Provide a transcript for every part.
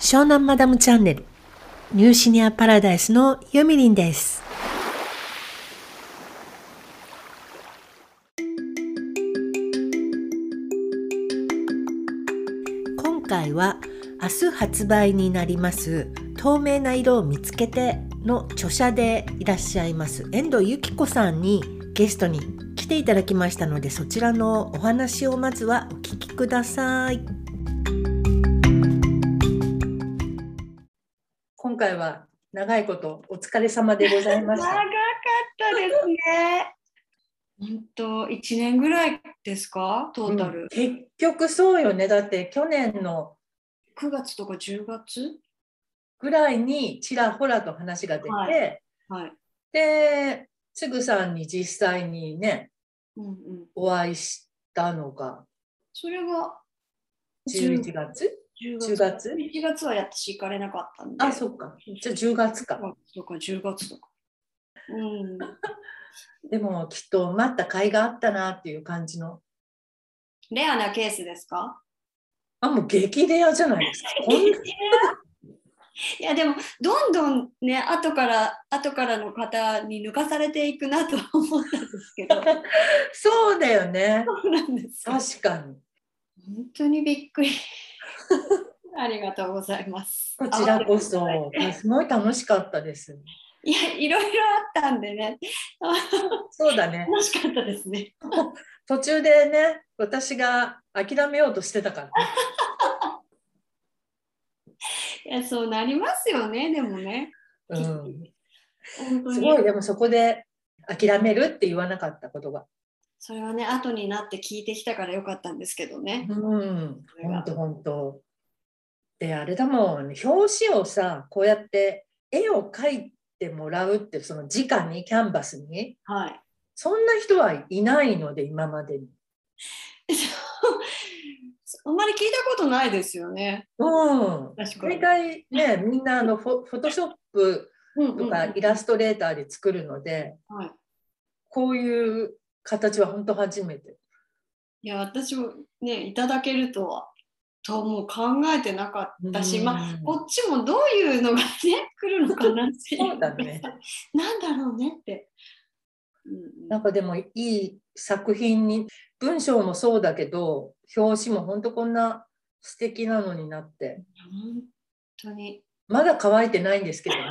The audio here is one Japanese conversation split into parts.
湘南マダムチャンネルニューシニアパラダイスのユミリンです。今回は明日発売になります透明な色を見つけての著者でいらっしゃいます遠藤由紀子さんにゲストに来ていただきましたのでそちらのお話をまずはお聞きください。回は長いことお疲れ様でございまし 長かた。ったですね。本当一年ぐらいですか？トータル、うん結局そうよね。だって去年の9月とか10月？ぐらいにちらほらと話が出て、ははい。で、つぐさんに実際にね、うんうん。お会いしたのがそれが11月？10 10月 ?1 月は私行かれなかったんで。あ、そっか。じゃあ10月か。とか10月とか。うん。でもきっと待った甲斐があったなっていう感じの。レアなケースですか？あ、もう激レアじゃないですか。いやでもどんどんね後から後からの方に抜かされていくなとは思ったんですけど そうだよね。そうなんですよ確かに。本当にびっくり。ありがとうございます。こちらこあそ、すごい楽しかったです。いや、いろいろあったんでね、そうだね。楽しかったですね。途中でね、私が諦めようとしてたから、ね。いや、そうなりますよね、でもね。うん。すごい、でもそこで諦めるって言わなかったことが。それはね、後になって聞いてきたからよかったんですけどね。うん、本当本当。で、あれだもん、表紙をさ、こうやって絵を描いてもらうって、その直にキャンバスに、はい。そんな人はいないので、今までに。あんまり聞いたことないですよね。うん。確かに大。体ね、みんなあのフォフォトショップうんとかイラストレーターで作るので、はい。こういう形は本当初めて。いや、私もね、いただけるとは、ともう考えてなかったし、うんまあ、こっちもどういうのがね、来るのかなっていう。そうだね。なんだろうねって。なんかでもいい作品に、文章もそうだけど、表紙も本当こんな素敵なのになって、本当に。まだ乾いてないんですけどね。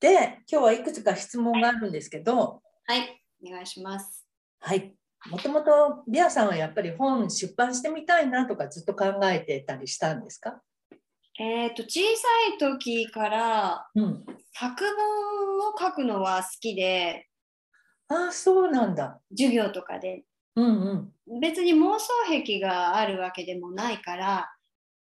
で、今日はいくつか質問があるんですけど、はい、お願いします。はい。もともとビアさんはやっぱり本出版してみたいなとかずっと考えてたりしたんですか？えっ、と、小さい時からうん。作文を書くのは好きで、ああ、そうなんだ。授業とかで。うんうん。別に妄想癖があるわけでもないから、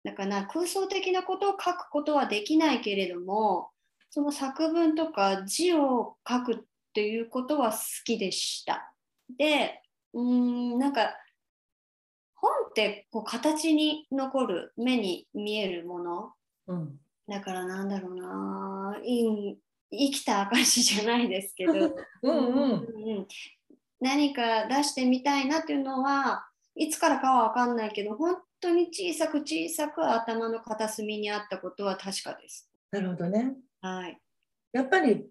だから空想的なことを書くことはできないけれども、その作文とか字を書くっていうことは好きでした。で、うーん、なんか本ってこう形に残る目に見えるものうん。だからなんだろうな、い生きた証じゃないですけど、うんうん。うん何か出してみたいなっていうのはいつからかは分かんないけど本当に小さく小さく頭の片隅にあったことは確かです。なるほどね。はい、やっぱり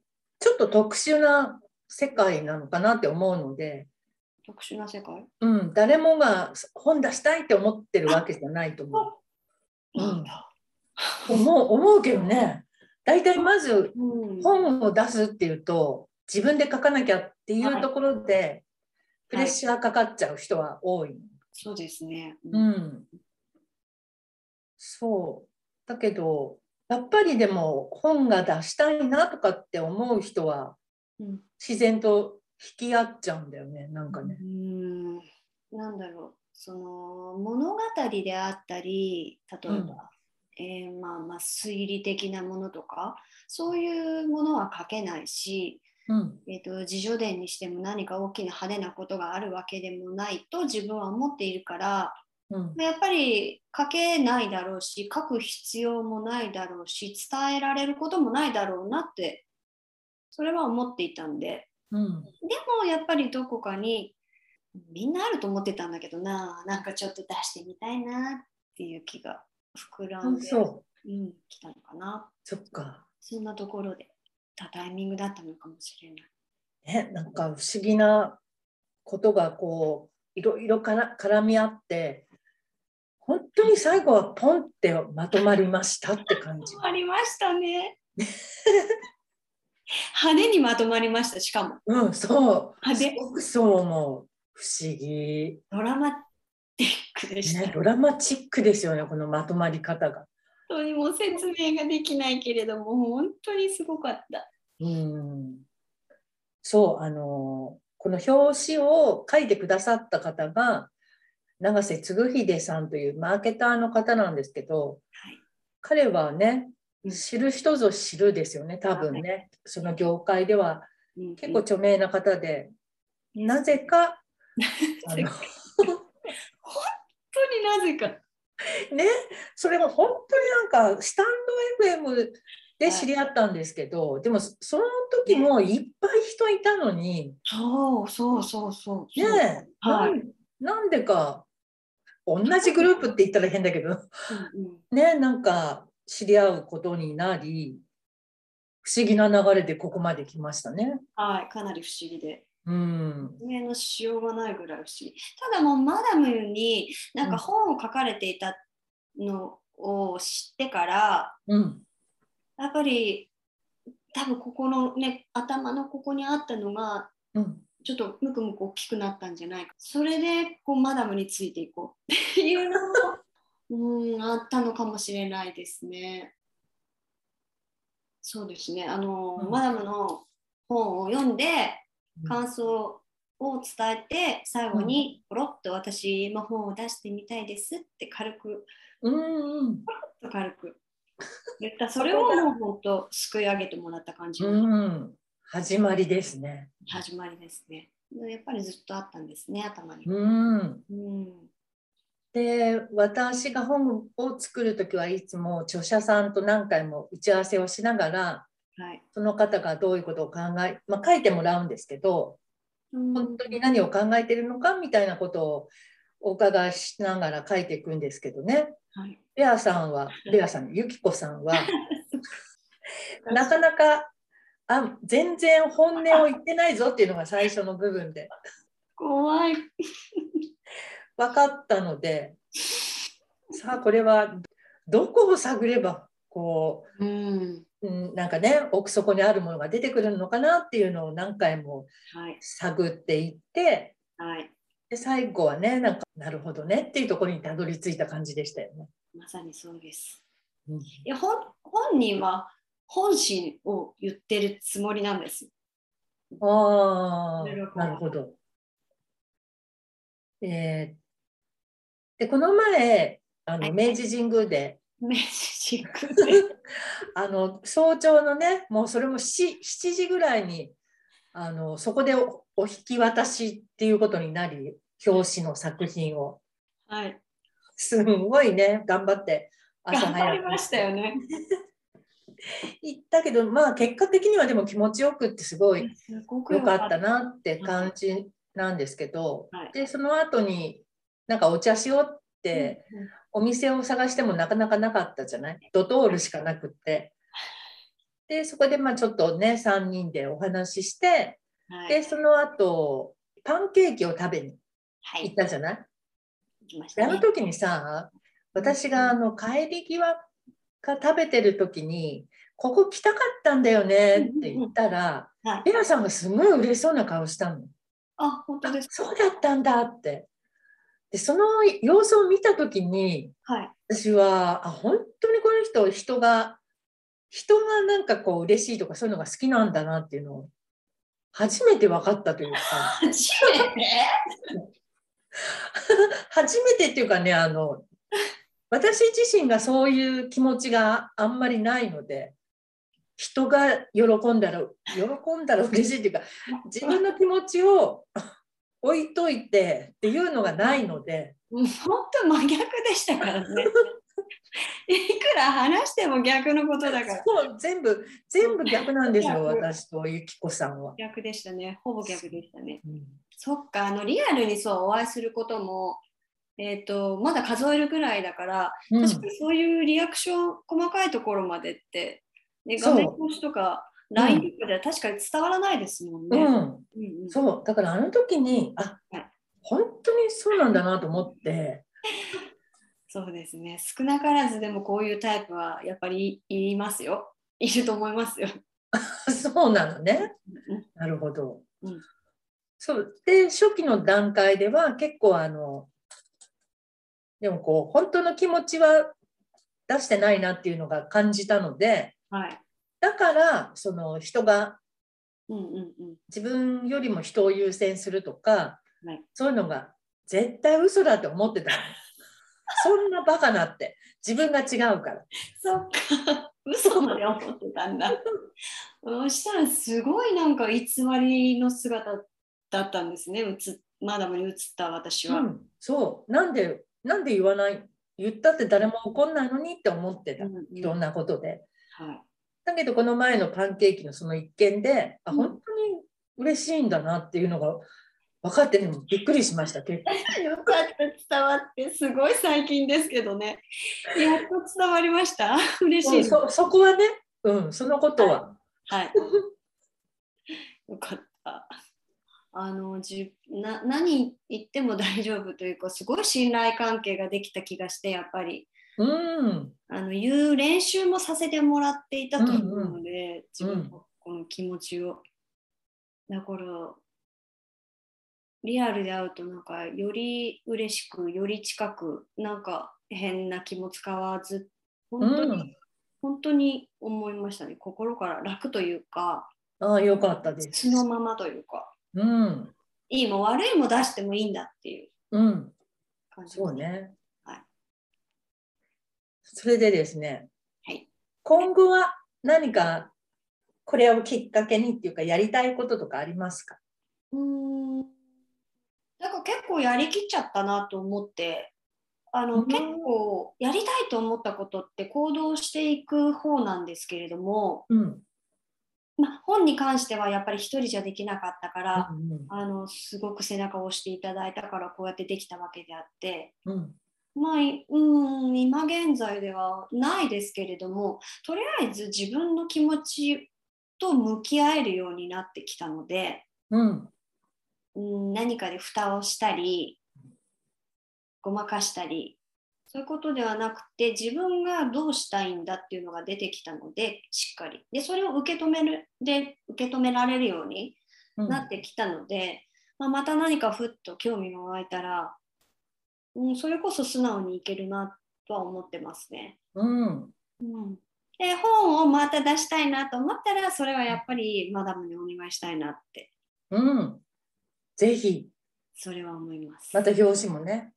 ちょっと特殊な世界なのかなって思うので、特殊な世界？うん、誰もが本出したいって思ってるわけじゃないと思う。なんだ、思う思うけどね、大体まずうん本を出すっていうと、自分で書かなきゃっていはいうところで、プレッシャーかかっちゃう人は多い。そうですね。うん。そう。だけど、やっぱりでも本が出したいなとかって思う人はうん自然と引き合っちゃうんだよね、なんかね。うんなんだろうその物語であったり例えば、うんえーまあ、まあ推理的なものとかそういうものは書けないし、うん。えー、と自叙伝にしても何か大きな派手なことがあるわけでもないと自分は思っているからうん。まあやっぱり書けないだろうし書く必要もないだろうし伝えられることもないだろうなってそれは思っていたんでうん。でもやっぱりどこかにみんなあると思ってたんだけどななんかちょっと出してみたいなっていう気が膨らんで、そううん、来たのかな。そっか。そんなところで、たタイミングだったのかもしれない。ね、なんか不思議なことがこういろいろから絡み合って本当に最後はポンってまとまりましたって感じ。ありましたね。派手にまとまりました、しかも。うん、そう。すごくそう思う。不思議。ドラマティックでした。ね、ドラマチックですよね、このまとまり方が。本当にもう説明ができないけれども、本当にすごかった。うん。そう、あの、この表紙を書いてくださった方が、永瀬嗣秀さんというマーケターの方なんですけど、はい。彼はねうん。知る人ぞ知るですよね多分ね、その業界では。うん結構著名な方で、なぜか あの本当になぜか。ね。それも本当になんかスタンド FM で知り合ったんですけど、でもその時もいっぱい人いたのに。そうそうそうそう。ねえ、はいなんでか同じグループって言ったら変だけどねなんか知り合うことになり不思議な流れでここまで来ましたね。はい、かなり不思議で。うん、説明のしようがないぐらい不思議。ただもうマダムになんか本を書かれていたのを知ってから、うん、やっぱり多分ここのね頭のここにあったのがうん、ちょっとムクムク大きくなったんじゃないか。それでこうマダムについていこう。っていうのもうんあったのかもしれないですね。そうですね。あの、うん。マダムの本を読んで感想を伝えて最後にポロッと私も本を出してみたいですって軽く。うん、軽く。言った。それをもう本当すくい上げてもらった感じ。うのん、始まりですね。始まりですね。やっぱりずっとあったんですね頭に。うん、うんで私が本を作る時はいつも著者さんと何回も打ち合わせをしながらはいその方がどういうことを考え、まあ、書いてもらうんですけど本当に何を考えてるのかみたいなことをお伺いしながら書いていくんですけどね。はい、レアさんは、レアさん、ゆきこさんは、なかなかあ全然本音を言ってないぞっていうのが最初の部分で 怖い。分かったので、さあこれはどこを探ればこうんう、うん、なんかね奥底にあるものが出てくるのかなっていうのを何回もはい探っていってはいで最後はねなんかなるほどねっていうところにたどり着いた感じでしたよね。まさにそうです。うんいや本本人は本心を言ってるつもりなんです。ああ、なるほど。えーで、この前、あのはい明治神宮で、メッセージくれあの早朝のね、もうそれも 7, 7時ぐらいに、あのそこでおお引き渡しっていうことになり、表紙の作品を。はい。すんごいね、頑張って朝頑張早くりましたよね。行ったけど、まあ結果的にはでも気持ちよくってすごいすごくよかった。なって感じなんですけど、はい。でその後になんかお茶しようって、お店を探してもなかなかなかったじゃない？ドトールしかなくって。でそこでまあちょっとね3人でお話ししてはい。でその後パンケーキを食べにはい。行ったじゃない？行きましたね。であの時にさ私があの帰り際か食べてる時に「ここ来たかったんだよね」って言ったらはい。ベラさんがすごい嬉しそうな顔したの。あ、本当ですか？そうだったんだって。でその様子を見た時にはい。私はあ本当にこの人人が人がなんかこう嬉しいとかそういうのが好きなんだなっていうのを初めて分かったというか初めて？初めてっていうかねあの私自身がそういう気持ちがあんまりないので人が喜んだら喜んだら嬉しいっていうか 自分の気持ちを 置いといてっていうのがないので。本当真逆でしたからね。いくら話しても逆のことだから。そう全部全部逆なんですよ逆私とゆきこさんは。逆でしたね。ほぼ逆でしたね。うんそっか、あのリアルにそうお会いすることもえーと、まだ数えるぐらいだから、うん、確かにそういうリアクション細かいところまでって、ね、画面越しとか LINE とかでは確かに伝わらないですもんね。うん、うんうん、そうだからあの時にあ、はい、本当にそうなんだなと思って。そうですね少なからずでもこういうタイプはやっぱりいますよいると思いますよ。そうなのね。なるほど。うん、そうで初期の段階では結構あのでもこう本当の気持ちは出してないなっていうのが感じたので、はい、だからその人が自分よりも人を優先するとか、はい、そういうのが絶対嘘だって思ってた。そんなバカなって。自分が違うから。そっか。嘘まで思ってたんだ。そしたらすごいなんか偽りの姿だったんですね。マダムに映った私は。うん、そう。なんでなんで言わない？言ったって誰も怒んないのにって思ってた、うんうん、いろんなことで。はい、だけどこの前のパンケーキのその一件で、あ本当に嬉しいんだなっていうのが分かってねびっくりしました結構。よかった伝わってすごい最近ですけどね。やっと伝わりました？嬉しい、そそこはねうんそのことは。はい、はい、よかった。あのじな何言っても大丈夫というかすごい信頼関係ができた気がしてやっぱり、うん、あの言う練習もさせてもらっていたと思うので、うんうん、自分のこの気持ちを。だからリアルで会うとなんかより嬉しくより近くなんか変な気も使わず本当に、うん、本当に思いましたね。心から楽というかああよかったです。そのままというか。うん、いいも悪いも出してもいいんだっていう感じ、うん、そうね、はい、それでですね、はい、今後は何かこれをきっかけにっていうかやりたいこととかありますか？うん。なんか結構やりきっちゃったなと思って。あの、結構やりたいと思ったことって行動していく方なんですけれども、うん、まあ、本に関してはやっぱり一人じゃできなかったから、うんうん、あのすごく背中を押していただいたからこうやってできたわけであって、うん、まあうん今現在ではないですけれどもとりあえず自分の気持ちと向き合えるようになってきたので、うん、うん何かで蓋をしたりごまかしたりそういうことではなくて自分がどうしたいんだっていうのが出てきたのでしっかり。でそれを受け止めるで受け止められるようになってきたので、うん、まあ、また何かふっと興味が湧いたら、うん、それこそ素直にいけるなとは思ってますね。うん、うん、で本をまた出したいなと思ったらそれはやっぱりマダムにお願いしたいなって。うん、ぜひ。それは思います。また表紙もね。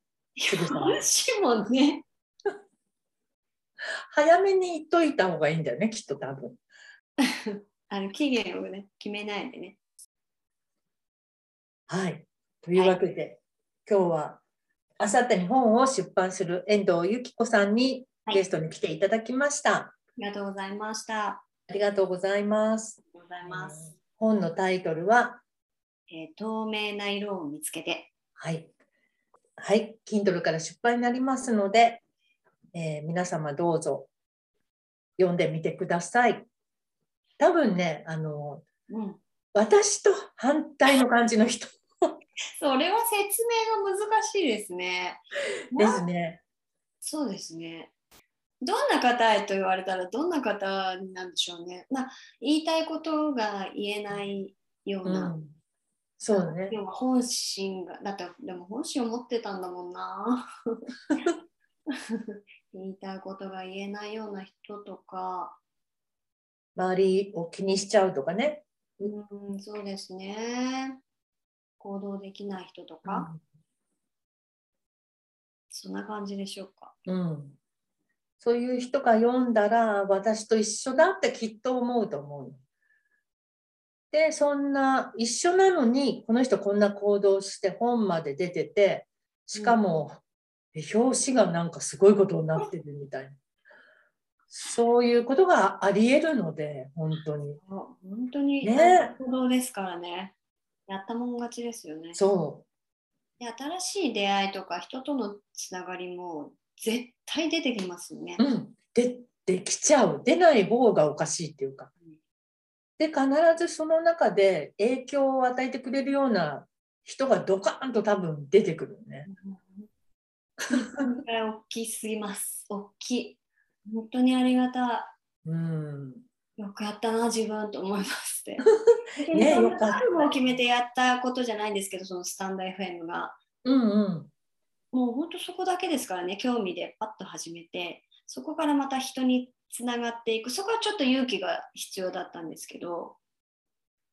話もね。早めに言っといた方がいいんだよね、きっと多分。あの期限をね、決めないでね。はい。というわけで、はい、今日はあさってに本を出版する遠藤由紀子さんにゲストに来ていただきました。はい、ありがとうございました。ありがとうございます。ございます。本のタイトルは、えー、透明な色を見つけて。はい。はい、Kindle から出版になりますので、えー、皆様どうぞ読んでみてください。多分ね、あの、うん、私と反対の感じの人。それは説明が難しいですね。ですね。そうですね。どんな方へと言われたらどんな方なんでしょうね。まあ、言いたいことが言えないような、うんそうね。でも本心が、だってでも本心を持ってたんだもんな。言いたいことが言えないような人とか。周りを気にしちゃうとかね。うん、そうですね。行動できない人とか。うん、そんな感じでしょうか？うん。そういう人が読んだら私と一緒だってきっと思うと思う。でそんな一緒なのにこの人こんな行動して本まで出ててしかも、うん、表紙がなんかすごいことになってるみたいなそういうことがありえるので本当に本当にね行動ですからねやったもん勝ちですよねそで新しい出会いとか人とのつながりも絶対出てきますよね。うん、でできちゃう出ない方がおかしいっていうかうんで必ずその中で影響を与えてくれるような人がドカーンと多分出てくるよね。それ大きすぎます。大きい。本当にありがたうん、い。よくやったな、自分と思いますって。ねよかった。を決めてやったことじゃないんですけど、そのスタンド FM が。うんうん。もう本当そこだけですからね、興味でパッと始めて、そこからまた人につながっていく。そこはちょっと勇気が必要だったんですけど、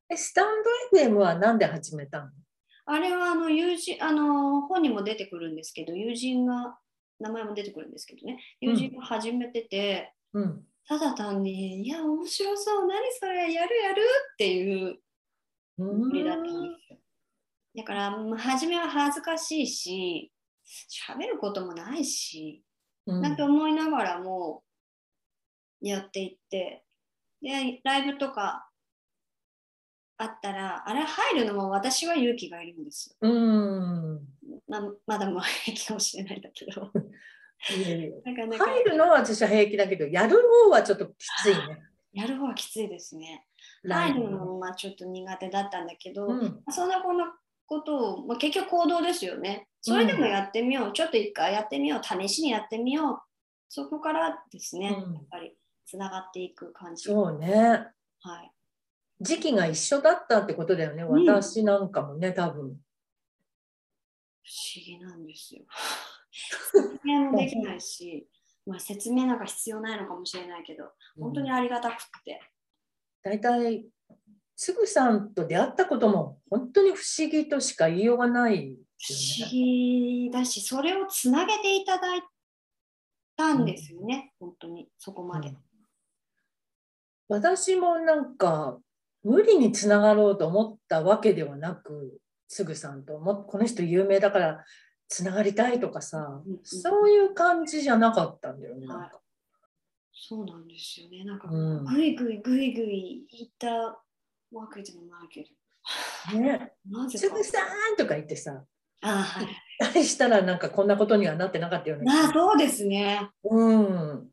えスタンド FM は何で始めたの？あれはあの友人、あの本にも出てくるんですけど、友人が、名前も出てくるんですけどね、友人が始めてて、うんただ単に、いや、面白そう、何それ、やるやるっていうだったんんですよ。だから、まあ初めは恥ずかしいし、喋ることもないし、うんなんて思いながらもやっていって、で、ライブとかあったら、あれ入るのも私は勇気がいるんですよ。うんままだまあ平気かもしれないんだけど。入るのは私は平気だけどやる方はちょっときついね。やる方はきついですね。入るのもまあちょっと苦手だったんだけど、うんそんなこんなことを、まあ、結局行動ですよね。それでもやってみよう、ちょっと一回やってみよう、試しにやってみよう。そこからですね、うんやっぱりつながっていく感じ。そうね。はい、時期が一緒だったってことだよね。うん私なんかもね、多分。不思議なんですよ。説明もできないし、まあ、説明なんか必要ないのかもしれないけど、本当にありがたくって。大体、つぐさんと出会ったことも本当に不思議としか言いようがないよ不思ね。議だし、それをつなげていただいたんですよね、本当に、そこまで。私もなんか無理につながろうと思ったわけではなく、つぐさんともこの人有名だからつながりたいとかさ、うんうんそういう感じじゃなかったんだよね。なんかそうなんですよね。なんか、うんぐいぐいぐいぐいいったわけでもないけど。ね、なぜかつぐ。さんとか言ってさ、あはい。対したらなんかこんなことにはなってなかったよね。あそうですね。うん。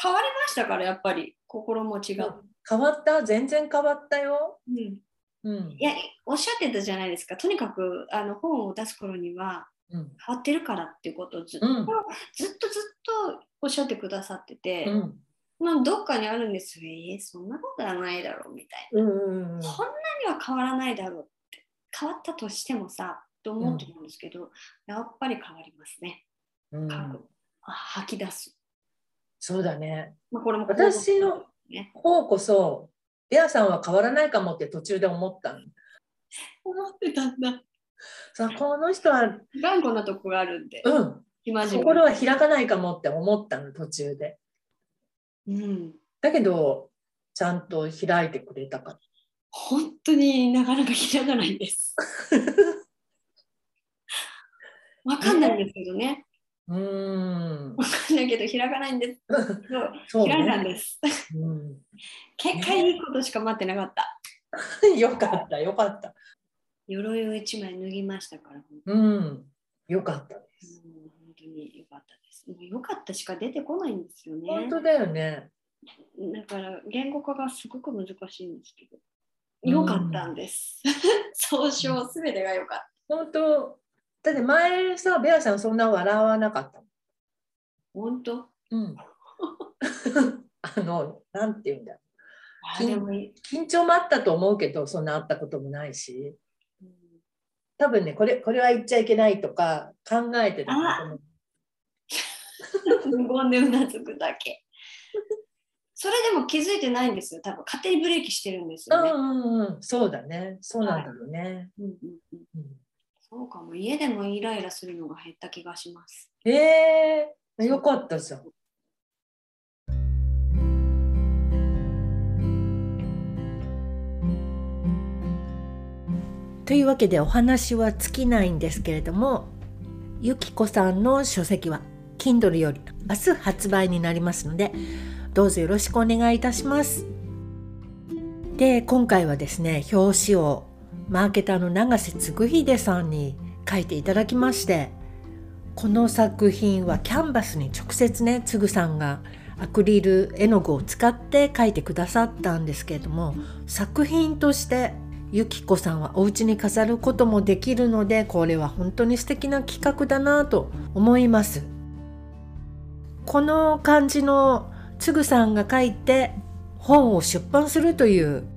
変わりましたから、やっぱり、心持ちが。変わった？全然変わったよ。うん、うんい。や、おっしゃってたじゃないですか。とにかく、あの本を出す頃には、うん。変わってるからっていうことをずっと、うん。ずっとずっとおっしゃってくださってて、うん。まあ、どっかにあるんですよ。えーそんなことはないだろうみたいな。うん。うん。そんなには変わらないだろうって変わったとしてもさと思ってるんですけど、やっぱり変わりますね。うん吐き出す。そうだね。まあ、これも私のね、方こそ、レアさんは変わらないかもって途中で思ったの。思ってたんだ。さあ、この人は、頑固なとこがあるんで、うん、心は開かないかもって思ったの、途中で。うん。だけど、ちゃんと開いてくれたから。本当になかなか開かないんです。わかんないんですけどね。うーん。わかんないけど開かないんです けど、そう開いたんね。です。うん、結果いいことしか待ってなかった。よかった、よかった。鎧を一枚脱ぎましたから、うん、よかったです。うん本当に良かったです。もう良かったしか出てこないんですよね。本当だよね。だから言語化がすごく難しいんですけど、うん良かったんです。総称すべてが良かった。本当。だって前さ、ベアさんそんな笑わなかった本当？うん。あの、なんていうんだ。あでもいい、緊張もあったと思うけど、そんなあったこともないし。うん多分ね、これ、これは言っちゃいけないとか考えてたと思う。無言でうなずくだけ。それでも気づいてないんですよ。多分勝手にブレーキしてるんですよね。うんうんうん、そうだね。そうなんだろうね。うんうんうんうんそうかも。家でもイライラするのが減った気がします。ええよかったじゃん。というわけでお話は尽きないんですけれどもゆきこさんの書籍は Kindle より明日発売になりますのでどうぞよろしくお願いいたします。で今回はですね表紙をマーケターの永瀬嗣秀さんに書いていただきましてこの作品はキャンバスに直接ねつぐさんがアクリル絵の具を使って描いてくださったんですけれども作品としてゆきこさんはお家に飾ることもできるのでこれは本当に素敵な企画だなと思います。この感じのつぐさんが書いて本を出版するという、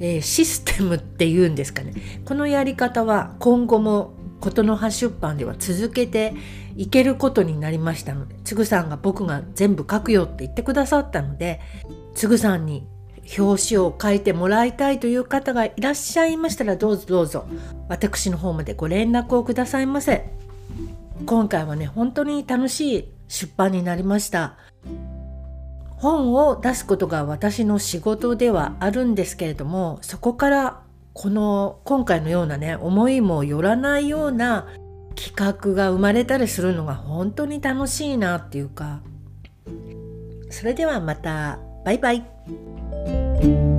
えー、システムっていうんですかね。このやり方は今後も琴の葉出版では続けていけることになりましたのでつぐさんが僕が全部書くよって言ってくださったのでつぐさんに表紙を書いてもらいたいという方がいらっしゃいましたらどうぞどうぞ私の方までご連絡をくださいませ。今回はね本当に楽しい出版になりました。本を出すことが私の仕事ではあるんですけれどもそこからこの今回のようなね思いもよらないような企画が生まれたりするのが本当に楽しいなっていうか。それではまた。バイバイ。